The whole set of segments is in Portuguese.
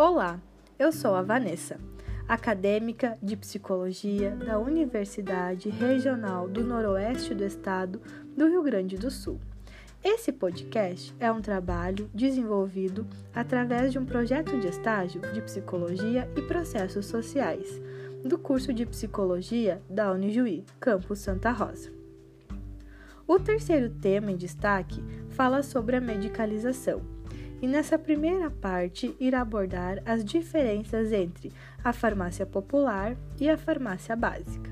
Olá, eu sou a Vanessa, acadêmica de psicologia da Universidade Regional do Noroeste do Estado do Rio Grande do Sul. Esse podcast é um trabalho desenvolvido através de um projeto de estágio de psicologia e processos sociais do curso de psicologia da Unijuí, campus Santa Rosa. O terceiro tema em destaque fala sobre a medicalização e nessa primeira parte irá abordar as diferenças entre a farmácia popular e a farmácia básica.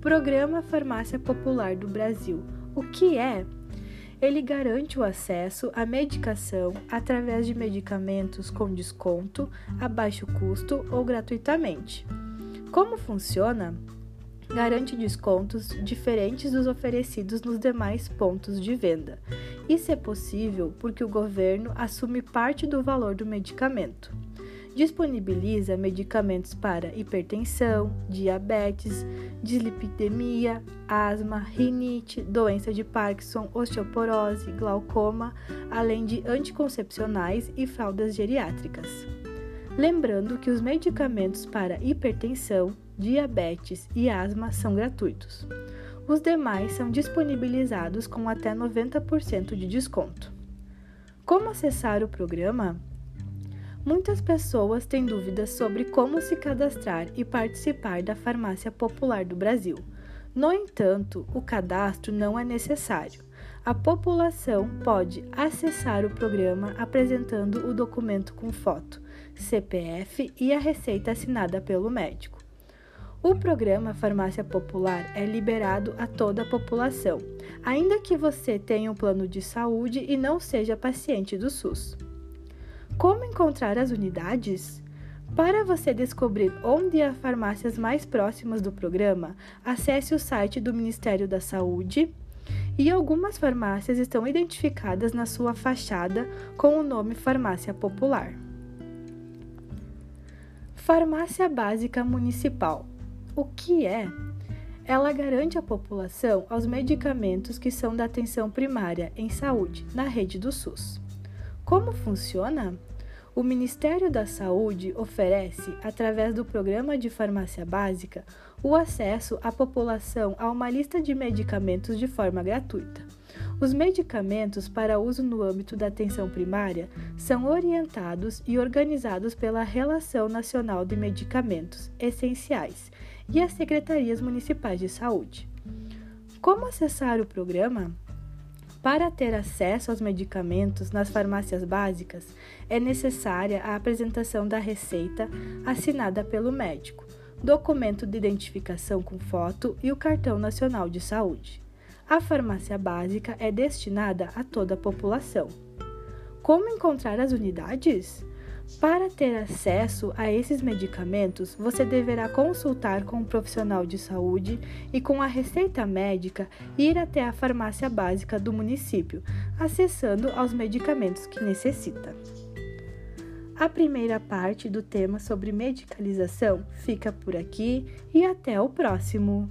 Programa Farmácia Popular do Brasil. O que é? Ele garante o acesso à medicação através de medicamentos com desconto, a baixo custo ou gratuitamente. Como funciona? garante descontos diferentes dos oferecidos nos demais pontos de venda. Isso é possível porque o governo assume parte do valor do medicamento. Disponibiliza medicamentos para hipertensão, diabetes, dislipidemia, asma, rinite, doença de Parkinson, osteoporose, glaucoma, além de anticoncepcionais e fraldas geriátricas. Lembrando que os medicamentos para hipertensão, diabetes e asma são gratuitos. Os demais são disponibilizados com até 90% de desconto. Como acessar o programa? Muitas pessoas têm dúvidas sobre como se cadastrar e participar da Farmácia Popular do Brasil. No entanto, o cadastro não é necessário. A população pode acessar o programa apresentando o documento com foto, CPF e a receita assinada pelo médico. O programa Farmácia Popular é liberado a toda a população, ainda que você tenha um plano de saúde e não seja paciente do SUS. Como encontrar as unidades? Para você descobrir onde há farmácias mais próximas do programa, acesse o site do Ministério da Saúde e algumas farmácias estão identificadas na sua fachada com o nome Farmácia Popular. Farmácia Básica Municipal o que é? Ela garante à população aos medicamentos que são da atenção primária em saúde na rede do SUS. Como funciona? O Ministério da Saúde oferece, através do Programa de Farmácia Básica, o acesso à população a uma lista de medicamentos de forma gratuita. Os medicamentos para uso no âmbito da atenção primária são orientados e organizados pela Relação Nacional de Medicamentos Essenciais e as secretarias municipais de saúde. Como acessar o programa? Para ter acesso aos medicamentos nas farmácias básicas, é necessária a apresentação da receita assinada pelo médico, documento de identificação com foto e o cartão nacional de saúde. A farmácia básica é destinada a toda a população. Como encontrar as unidades? Para ter acesso a esses medicamentos, você deverá consultar com um profissional de saúde e, com a receita médica, ir até a farmácia básica do município, acessando aos medicamentos que necessita. A primeira parte do tema sobre medicalização fica por aqui e até o próximo!